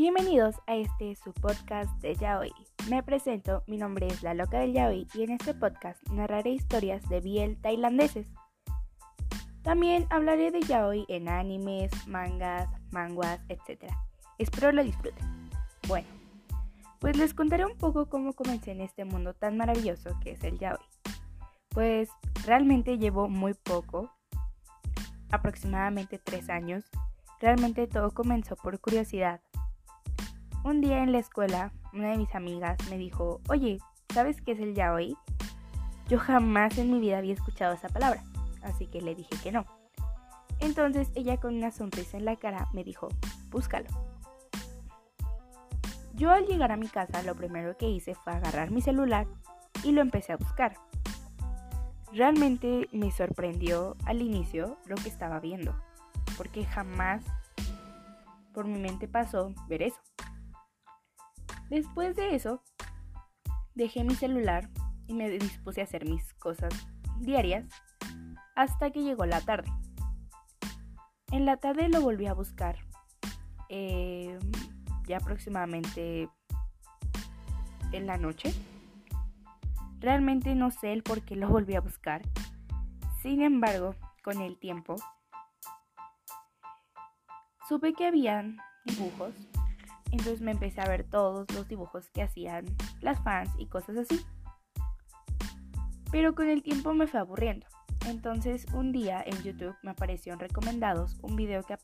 Bienvenidos a este su podcast de Yaoi. Me presento, mi nombre es La Loca del Yaoi y en este podcast narraré historias de biel tailandeses. También hablaré de Yaoi en animes, mangas, manguas, etc. Espero lo disfruten. Bueno, pues les contaré un poco cómo comencé en este mundo tan maravilloso que es el Yaoi. Pues realmente llevo muy poco, aproximadamente tres años. Realmente todo comenzó por curiosidad un día en la escuela, una de mis amigas me dijo, oye, ¿sabes qué es el yaoi? Yo jamás en mi vida había escuchado esa palabra, así que le dije que no. Entonces ella con una sonrisa en la cara me dijo, búscalo. Yo al llegar a mi casa lo primero que hice fue agarrar mi celular y lo empecé a buscar. Realmente me sorprendió al inicio lo que estaba viendo, porque jamás por mi mente pasó ver eso. Después de eso, dejé mi celular y me dispuse a hacer mis cosas diarias hasta que llegó la tarde. En la tarde lo volví a buscar, eh, ya aproximadamente en la noche. Realmente no sé el por qué lo volví a buscar. Sin embargo, con el tiempo, supe que habían dibujos entonces me empecé a ver todos los dibujos que hacían las fans y cosas así. Pero con el tiempo me fue aburriendo. Entonces un día en YouTube me aparecieron recomendados un video que,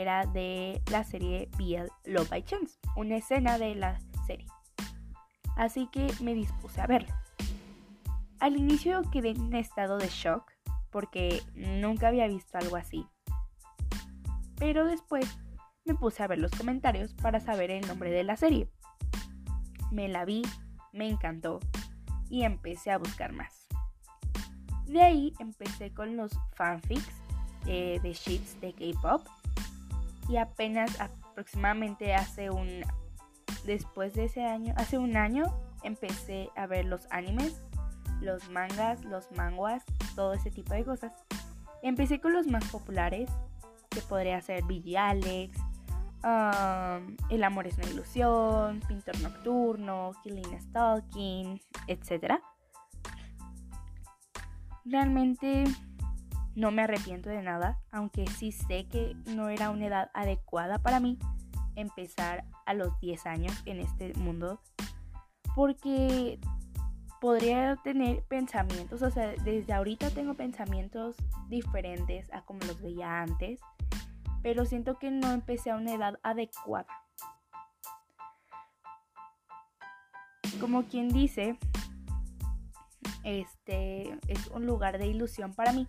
era de la serie BL Love by Chance, una escena de la serie. Así que me dispuse a verlo. Al inicio quedé en estado de shock porque nunca había visto algo así. Pero después me puse a ver los comentarios para saber el nombre de la serie. Me la vi, me encantó y empecé a buscar más. De ahí empecé con los fanfics eh, de sheets de K-pop y apenas aproximadamente hace un después de ese año, hace un año empecé a ver los animes, los mangas, los manguas, todo ese tipo de cosas. Empecé con los más populares, que podría ser Billie Alex, el amor es una ilusión, Pintor Nocturno, Killing Stalking, etc. Realmente no me arrepiento de nada, aunque sí sé que no era una edad adecuada para mí empezar a los 10 años en este mundo, porque podría tener pensamientos, o sea, desde ahorita tengo pensamientos diferentes a como los veía antes pero siento que no empecé a una edad adecuada. Como quien dice, este es un lugar de ilusión para mí.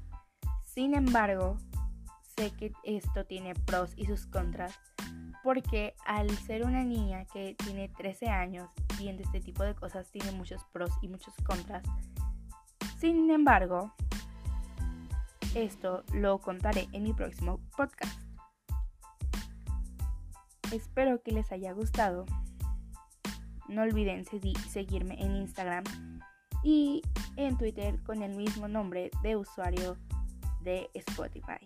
Sin embargo, sé que esto tiene pros y sus contras, porque al ser una niña que tiene 13 años viendo este tipo de cosas tiene muchos pros y muchos contras. Sin embargo, esto lo contaré en mi próximo podcast. Espero que les haya gustado. No olviden seguirme en Instagram y en Twitter con el mismo nombre de usuario de Spotify.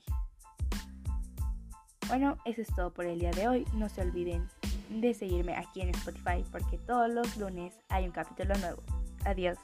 Bueno, eso es todo por el día de hoy. No se olviden de seguirme aquí en Spotify porque todos los lunes hay un capítulo nuevo. Adiós.